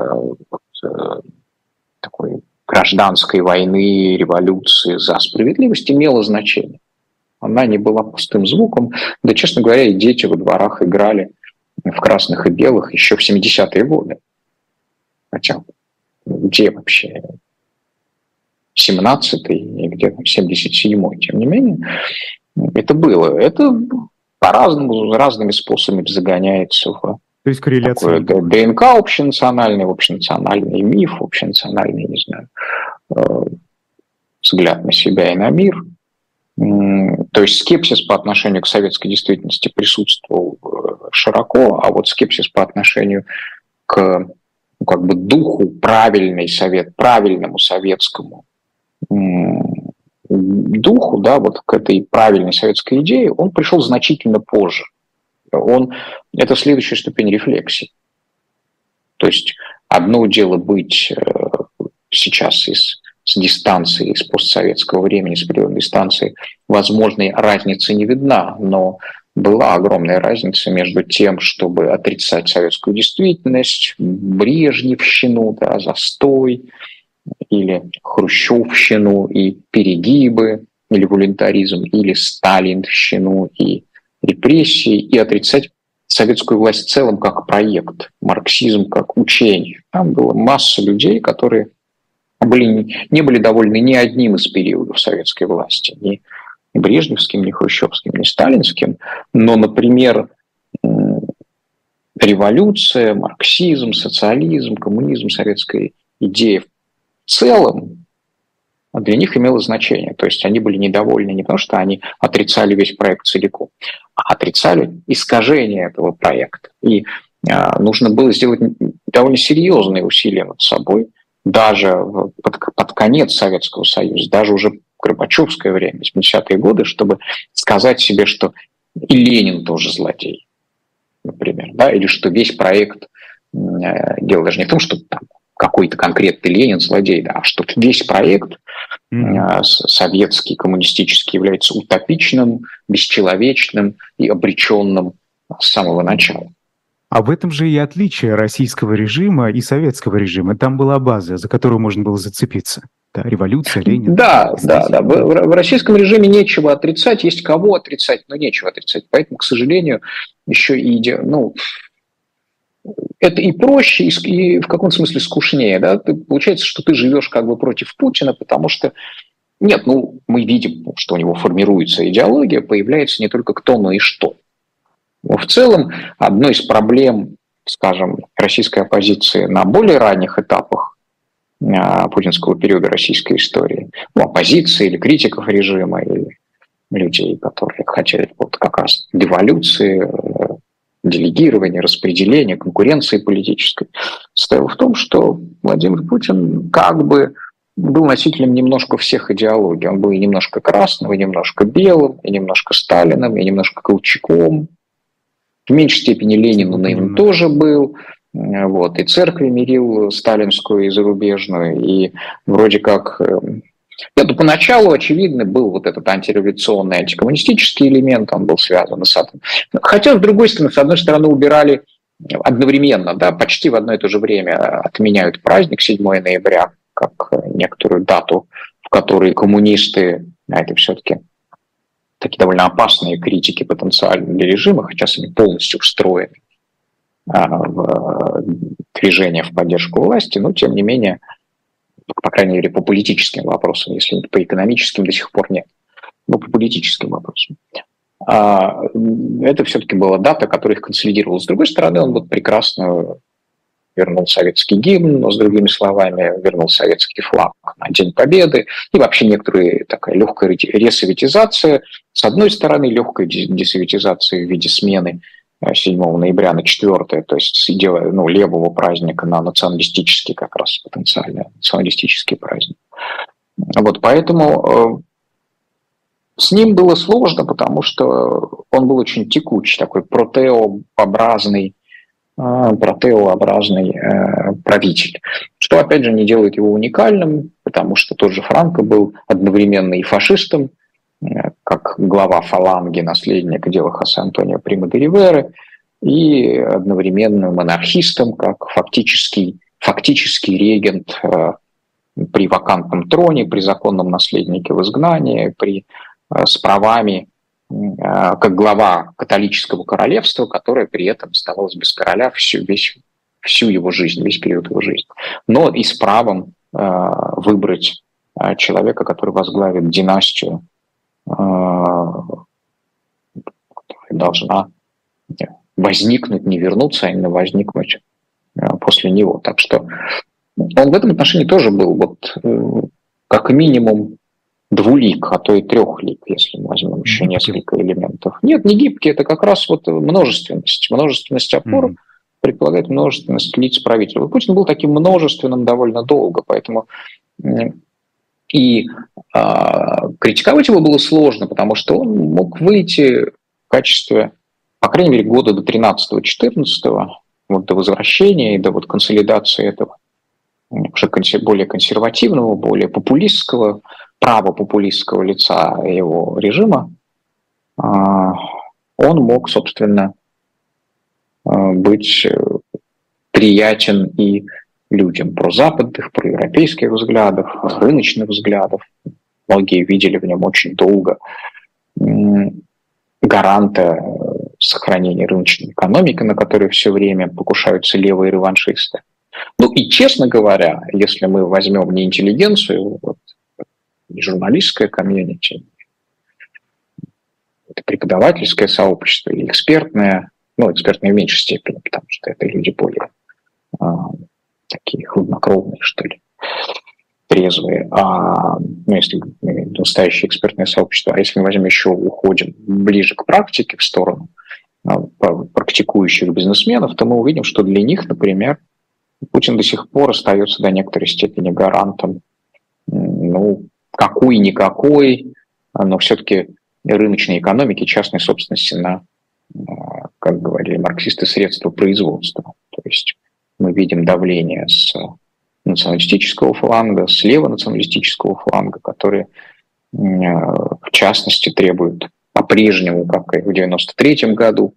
э, такой гражданской войны, революции за справедливость имела значение. Она не была пустым звуком. Да, честно говоря, и дети во дворах играли в красных и белых еще в 70-е годы. Хотя где вообще 17-й и где-то 77-й, тем не менее, это было. Это по-разному, разными способами загоняется в то есть корреляция. Такое ДНК общенациональный, общенациональный миф, общенациональный, не знаю, э, взгляд на себя и на мир. То есть скепсис по отношению к советской действительности присутствовал э, широко, а вот скепсис по отношению к ну, как бы духу правильный совет, правильному советскому духу, да, вот к этой правильной советской идее, он пришел значительно позже. Он, это следующая ступень рефлексии. То есть одно дело быть э, сейчас из, с дистанции, из постсоветского времени, с определенной дистанции, возможной разницы не видна, но была огромная разница между тем, чтобы отрицать советскую действительность, Брежневщину, да, застой, или хрущевщину и перегибы, или волюнтаризм, или сталинщину и репрессии, и отрицать советскую власть в целом как проект, марксизм как учение. Там была масса людей, которые были, не были довольны ни одним из периодов советской власти, ни Брежневским, ни Хрущевским, ни Сталинским, но, например, революция, марксизм, социализм, коммунизм, советская идея в целом для них имело значение. То есть они были недовольны не потому, что они отрицали весь проект целиком, а отрицали искажение этого проекта. И а, нужно было сделать довольно серьезные усилия над собой, даже под, под конец Советского Союза, даже уже Горбачевское время, 70-е годы, чтобы сказать себе, что и Ленин тоже злодей, например, да, или что весь проект, э, дело даже не в том, что там какой-то конкретный Ленин злодей, да, что весь проект mm-hmm. советский, коммунистический является утопичным, бесчеловечным и обреченным с самого начала. А в этом же и отличие российского режима и советского режима. Там была база, за которую можно было зацепиться. Да, революция, Ленин. Да, да, да. В, в российском режиме нечего отрицать, есть кого отрицать, но нечего отрицать. Поэтому, к сожалению, еще и ну, это и проще, и в каком смысле скучнее. Да? Ты, получается, что ты живешь как бы против Путина, потому что нет, ну, мы видим, что у него формируется идеология, появляется не только кто, но и что. Но в целом, одной из проблем, скажем, российской оппозиции на более ранних этапах а, путинского периода российской истории, ну, оппозиции или критиков режима, или людей, которые хотели вот как раз деволюции, делегирования, распределения, конкуренции политической, состоял в том, что Владимир Путин как бы был носителем немножко всех идеологий. Он был и немножко красным, и немножко белым, и немножко Сталиным, и немножко Колчаком. В меньшей степени Ленину им тоже был. Вот. И церкви мирил сталинскую и зарубежную, и вроде как нет, ну, поначалу, очевидно, был вот этот антиреволюционный, антикоммунистический элемент, он был связан с атомом. Хотя, с другой стороны, с одной стороны, убирали одновременно, да, почти в одно и то же время отменяют праздник 7 ноября, как некоторую дату, в которой коммунисты, а это все-таки такие довольно опасные критики потенциально для режима, хотя они полностью встроены а, в движение в поддержку власти, но тем не менее по крайней мере, по политическим вопросам, если по экономическим до сих пор нет, но по политическим вопросам. А, это все-таки была дата, которая их консолидировала. С другой стороны, он вот прекрасно вернул советский гимн, но с другими словами, вернул советский флаг на День Победы, и вообще некоторая такая легкая ресоветизация. С одной стороны, легкая десоветизация в виде смены 7 ноября на 4, то есть делая ну, левого праздника на националистический как раз потенциально, националистический праздник. Вот поэтому э, с ним было сложно, потому что он был очень текучий, такой протеообразный, э, протеообразный э, правитель. Что, опять же, не делает его уникальным, потому что тот же Франко был одновременно и фашистом, как глава фаланги, наследник дела Хосе Антонио Прима де Риверы, и одновременно монархистом, как фактический, фактический регент э, при вакантном троне, при законном наследнике в изгнании, при, э, с правами э, как глава католического королевства, которое при этом оставалось без короля всю, весь, всю его жизнь, весь период его жизни. Но и с правом выбрать человека, который возглавит династию должна возникнуть, не вернуться, а именно возникнуть э, после него. Так что он в этом отношении тоже был вот э, как минимум двулик, а то и трехлик, если мы возьмем еще несколько элементов. Нет, не гибкий, это как раз вот множественность. Множественность опор mm-hmm. предполагает множественность лиц правителя. Путин был таким множественным довольно долго, поэтому И э, критиковать его было сложно, потому что он мог выйти в качестве, по крайней мере, года до 13-14, вот до возвращения и до вот консолидации этого уже более консервативного, более популистского, правопопулистского лица его режима, а, он мог, собственно, а, быть приятен и людям про западных, про европейских взглядов, рыночных взглядов. Многие видели в нем очень долго гаранта сохранения рыночной экономики, на которой все время покушаются левые реваншисты. Ну и, честно говоря, если мы возьмем не интеллигенцию, вот, не журналистское комьюнити, это преподавательское сообщество или экспертное, ну, экспертное в меньшей степени, потому что это люди более а, такие хладнокровные, что ли, трезвые. А, ну, если настоящее экспертное сообщество, а если мы возьмем еще, уходим ближе к практике, в сторону а, практикующих бизнесменов, то мы увидим, что для них, например, Путин до сих пор остается до некоторой степени гарантом, ну, какой-никакой, но все-таки рыночной экономики, частной собственности на, а, как говорили марксисты, средства производства. То есть мы видим давление с националистического фланга, слева националистического фланга, которые, в частности, требуют по-прежнему, как и в 1993 году,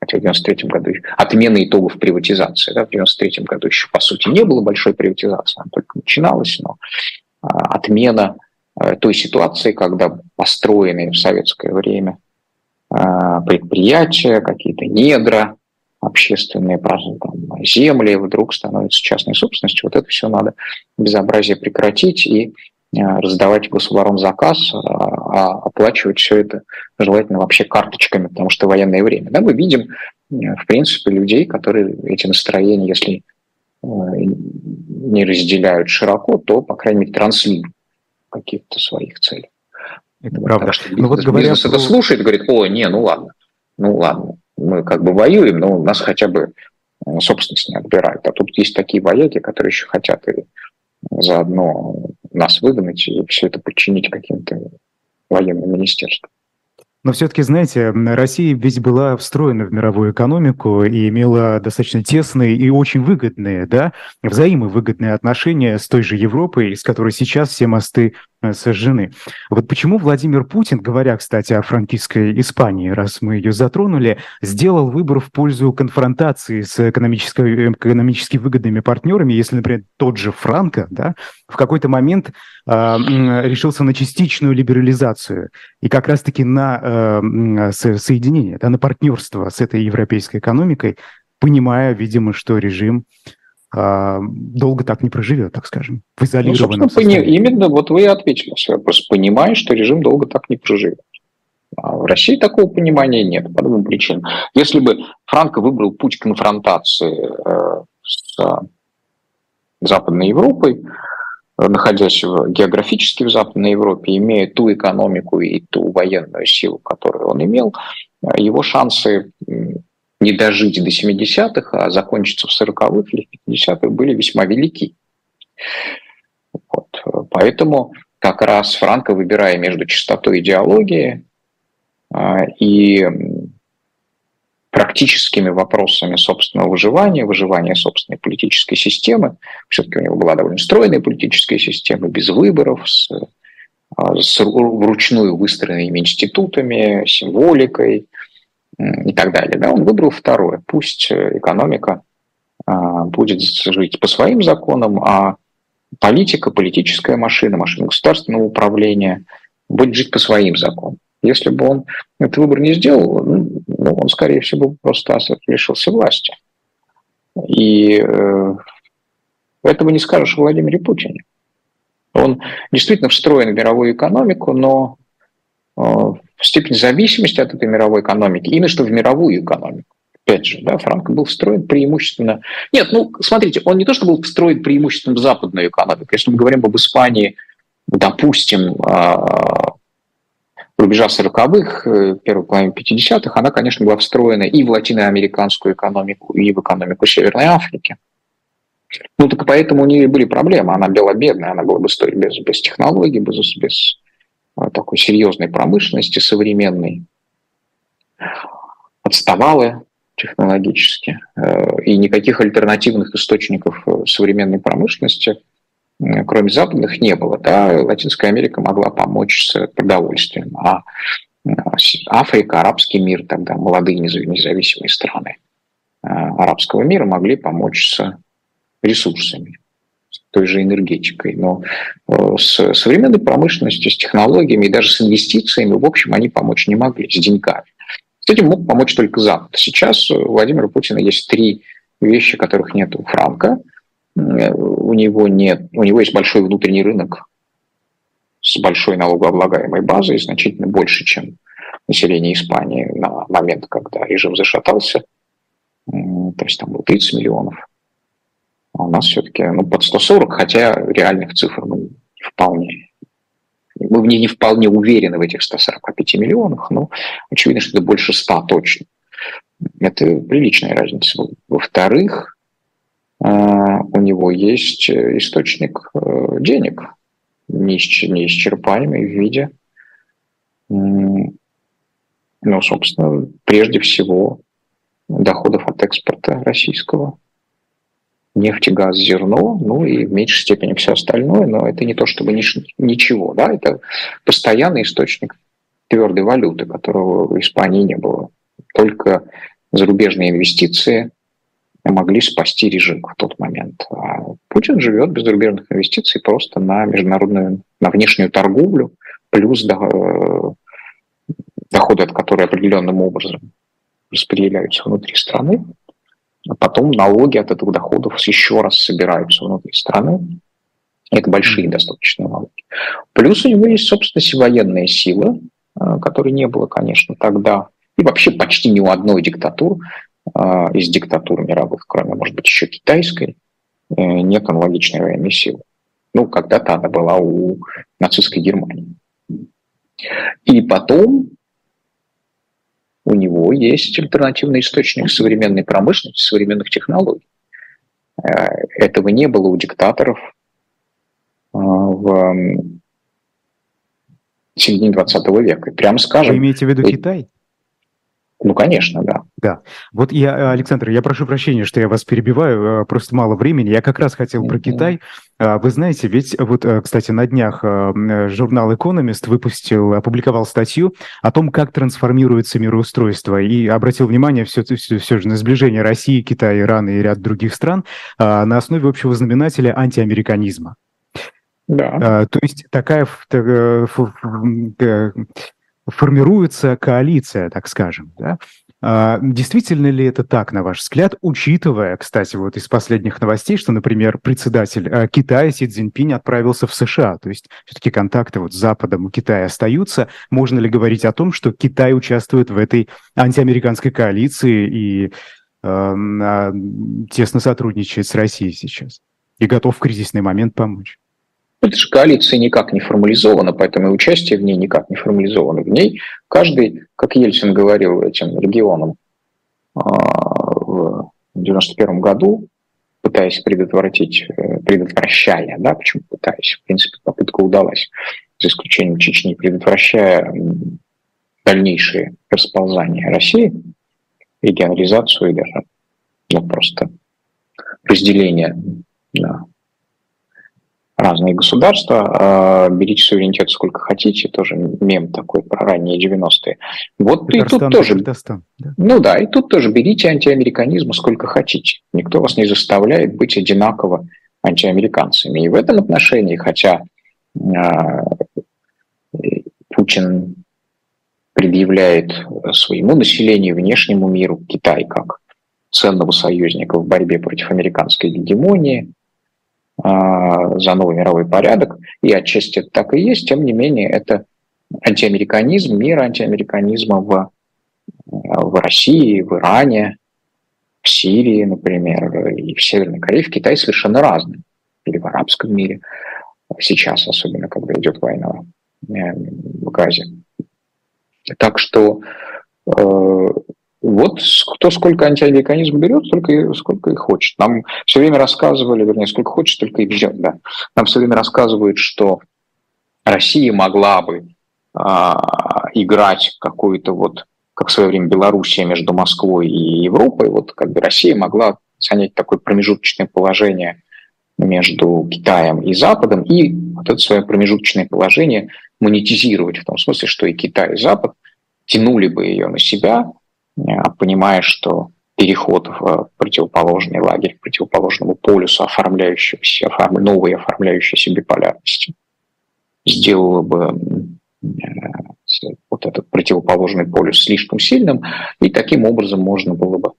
хотя в 93 году отмена итогов приватизации. Да, в 93 году еще, по сути, не было большой приватизации, она только начиналась, но а, отмена а, той ситуации, когда построенные в советское время а, предприятия, какие-то недра, общественные там, земли вдруг становятся частной собственностью. Вот это все надо безобразие прекратить и раздавать государам заказ, а оплачивать все это желательно вообще карточками, потому что военное время. Да, мы видим, в принципе, людей, которые эти настроения, если э, не разделяют широко, то, по крайней мере, транслируют каких-то своих целей. Это вот, правда. Так что бизнес, ну, вот бизнес про... это слушает, говорит, о, не, ну ладно, ну ладно, мы как бы воюем, но у нас хотя бы э, собственность не отбирают. А тут есть такие вояки, которые еще хотят и заодно нас выгнать и все это подчинить каким-то военным министерствам. Но все-таки, знаете, Россия ведь была встроена в мировую экономику и имела достаточно тесные и очень выгодные, да, взаимовыгодные отношения с той же Европой, с которой сейчас все мосты сожжены. Вот почему Владимир Путин, говоря, кстати, о франкистской Испании, раз мы ее затронули, сделал выбор в пользу конфронтации с экономически, экономически выгодными партнерами, если, например, тот же Франко да, в какой-то момент э, решился на частичную либерализацию и как раз-таки на э, соединение, да, на партнерство с этой европейской экономикой, понимая, видимо, что режим долго так не проживет, так скажем, в изолированном ну, пони... Именно вот вы и ответили на свой вопрос. Понимая, что режим долго так не проживет. А в России такого понимания нет по двум причинам. Если бы Франко выбрал путь конфронтации э, с Западной Европой, находясь в, географически в Западной Европе, имея ту экономику и ту военную силу, которую он имел, его шансы не дожить до 70-х, а закончиться в 40-х или в 50-х были весьма велики. Вот. Поэтому как раз Франко, выбирая между чистотой идеологии а, и практическими вопросами собственного выживания, выживания собственной политической системы, все-таки у него была довольно стройная политическая система, без выборов, с, а, с вручную выстроенными институтами, символикой, и так далее. Да, он выбрал второе. Пусть э, экономика а, будет жить по своим законам, а политика, политическая машина, машина государственного управления будет жить по своим законам. Если бы он этот выбор не сделал, ну, ну он, скорее всего, просто лишился власти. И э, этого не скажешь о Владимире Путине. Он действительно встроен в мировую экономику, но степень зависимости от этой мировой экономики, именно что в мировую экономику. Опять же, да, Франко был встроен преимущественно... Нет, ну, смотрите, он не то, что был встроен преимущественно в западную экономику. Если мы говорим об Испании, допустим, а, рубежа 40-х, э, первой половины 50-х, она, конечно, была встроена и в латиноамериканскую экономику, и в экономику Северной Африки. Ну, так поэтому у нее были проблемы. Она была бедная, она была бы стоить без, без технологий, без, без такой серьезной промышленности современной. Отставала технологически. Э, и никаких альтернативных источников э, современной промышленности, кроме западных, не было. Да, Латинская Америка могла помочь с продовольствием, а э, Африка, арабский мир, тогда молодые независимые страны арабского мира могли помочь с ресурсами, той же энергетикой. Но с современной промышленностью, с технологиями и даже с инвестициями, в общем, они помочь не могли, с деньгами. С этим мог помочь только Запад. Сейчас у Владимира Путина есть три вещи, которых нет у Франка. У него, нет, у него есть большой внутренний рынок с большой налогооблагаемой базой, значительно больше, чем население Испании на момент, когда режим зашатался. То есть там было 30 миллионов. А у нас все-таки ну, под 140, хотя реальных цифр ну, не вполне мы в ней не вполне уверены в этих 145 миллионах, но очевидно, что это больше 100 точно. Это приличная разница. Во-вторых, э, у него есть источник э, денег, неисчерпаемый в виде, ну, собственно, прежде всего, доходов от экспорта российского нефть, газ, зерно, ну и в меньшей степени все остальное, но это не то чтобы ничего, да, это постоянный источник твердой валюты, которого в Испании не было. Только зарубежные инвестиции могли спасти режим в тот момент. А Путин живет без зарубежных инвестиций просто на международную, на внешнюю торговлю, плюс доходы, от которой определенным образом распределяются внутри страны а потом налоги от этих доходов еще раз собираются внутри страны. Это большие достаточно налоги. Плюс у него есть, собственно, военные силы, а, которой не было, конечно, тогда. И вообще почти ни у одной диктатуры а, из диктатур мировых, кроме, может быть, еще китайской, э, нет аналогичной военной силы. Ну, когда-то она была у нацистской Германии. И потом у него есть альтернативный источник современной промышленности, современных технологий. Э, этого не было у диктаторов э, в середине 20 века. Прямо скажем... Вы имеете в виду Китай? Ну, конечно, да. Да. Вот я, Александр, я прошу прощения, что я вас перебиваю, э, просто мало времени. Я как раз хотел про Китай. А, вы знаете, ведь вот, э, кстати, на днях э, журнал Economist выпустил, опубликовал статью о том, как трансформируется мироустройство, и обратил внимание все, все, все же на сближение России, Китая, Ирана и ряд других стран а, на основе общего знаменателя антиамериканизма. Да. А, то есть такая формируется коалиция, так скажем. Да? А, действительно ли это так, на ваш взгляд, учитывая, кстати, вот из последних новостей, что, например, председатель а, Китая Си Цзиньпинь отправился в США, то есть все-таки контакты вот с Западом и Китая остаются. Можно ли говорить о том, что Китай участвует в этой антиамериканской коалиции и э, тесно сотрудничает с Россией сейчас и готов в кризисный момент помочь? Эта же коалиция никак не формализована, поэтому и участие в ней никак не формализовано. В ней каждый, как Ельцин говорил этим регионам а, в 1991 году, пытаясь предотвратить, э, предотвращая, да, почему пытаясь, в принципе, попытка удалась, за исключением Чечни, предотвращая дальнейшее расползание России, регионализацию и даже ну, просто разделение да, разные государства, э, берите суверенитет сколько хотите, тоже мем такой про ранние 90-е. Вот Татарстан, и тут тоже, Татарстан, да. ну да, и тут тоже берите антиамериканизма сколько хотите. Никто вас не заставляет быть одинаково антиамериканцами. И в этом отношении, хотя э, Путин предъявляет своему населению, внешнему миру Китай как ценного союзника в борьбе против американской гегемонии, а, за новый мировой порядок, и отчасти это так и есть, тем не менее это антиамериканизм, мир антиамериканизма в, в России, в Иране, в Сирии, например, и в Северной Корее, в Китае совершенно разные, или в арабском мире, сейчас особенно, когда идет война э, в Газе. Так что э, вот кто сколько антиамериканизм берет, столько сколько и хочет. Нам все время рассказывали, вернее, сколько хочет, только и берет, да. Нам все время рассказывают, что Россия могла бы а, играть какую-то вот, как в свое время Белоруссия между Москвой и Европой, вот как бы Россия могла занять такое промежуточное положение между Китаем и Западом, и вот это свое промежуточное положение монетизировать, в том смысле, что и Китай, и Запад тянули бы ее на себя, понимая, что переход в противоположный лагерь, к противоположному полюсу, оформляющегося, оформ... новой оформляющейся биполярности, сделало бы э, вот этот противоположный полюс слишком сильным, и таким образом можно было бы,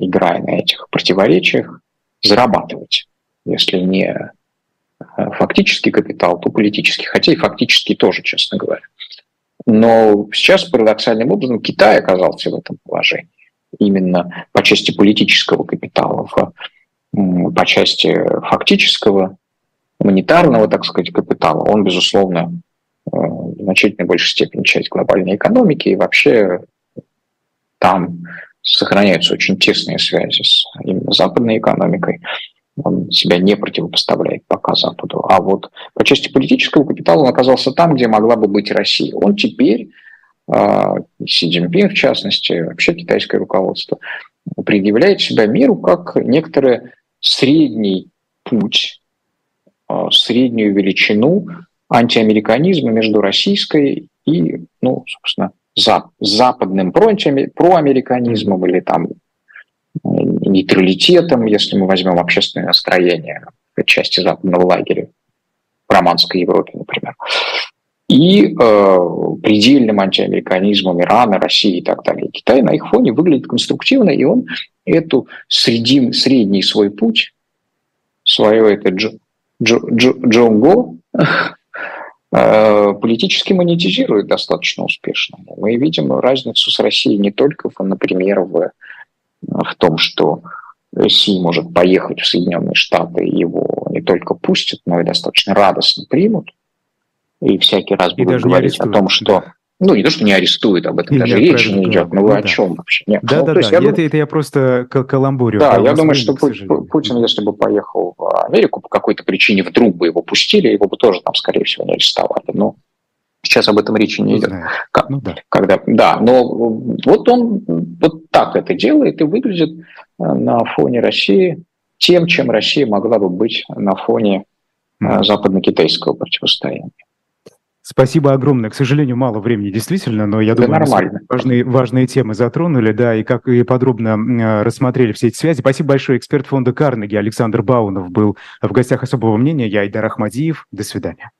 играя на этих противоречиях, зарабатывать если не э, фактический капитал, то политический, хотя и фактический тоже, честно говоря. Но сейчас парадоксальным образом Китай оказался в этом положении. Именно по части политического капитала, по части фактического, монетарного, так сказать, капитала. Он, безусловно, э, в значительно большей степени часть глобальной экономики, и вообще там сохраняются очень тесные связи с именно западной экономикой он себя не противопоставляет пока Западу. А вот по части политического капитала он оказался там, где могла бы быть Россия. Он теперь, а, Си Цзиньпин в частности, вообще китайское руководство, предъявляет себя миру как некоторый средний путь, а, среднюю величину антиамериканизма между российской и, ну, собственно, западным проамериканизмом или там нейтралитетом, если мы возьмем общественное настроение части западного лагеря, в романской Европе, например, и э, предельным антиамериканизмом Ирана, России и так далее. Китай на их фоне выглядит конструктивно, и он эту среди, средний свой путь, свое это джо, джо, джо, джонго, э, политически монетизирует достаточно успешно. Мы видим разницу с Россией не только, например, в в том, что Россия может поехать в Соединенные Штаты, его не только пустят, но и достаточно радостно примут. И всякий раз и будут говорить о том, что... Ну, не то, что не арестуют, об этом и даже речи не идет. Но вы ну, о да. чем вообще? Нет. Да, ну, да, да. Я это, думаю... это я просто каламбурю. Да, я думаю, что Путин, если бы поехал в Америку по какой-то причине, вдруг бы его пустили, его бы тоже там, скорее всего, не арестовали. Но Сейчас об этом речи не идет. Как, ну, да. Когда, да, но вот он вот так это делает и выглядит э, на фоне России тем, чем Россия могла бы быть на фоне mm. западно-китайского противостояния. Спасибо огромное. К сожалению, мало времени действительно, но я да думаю, нормально. важные, важные темы затронули, да, и как и подробно э, рассмотрели все эти связи. Спасибо большое. Эксперт фонда Карнеги Александр Баунов был в гостях особого мнения. Я Айдар Ахмадиев. До свидания.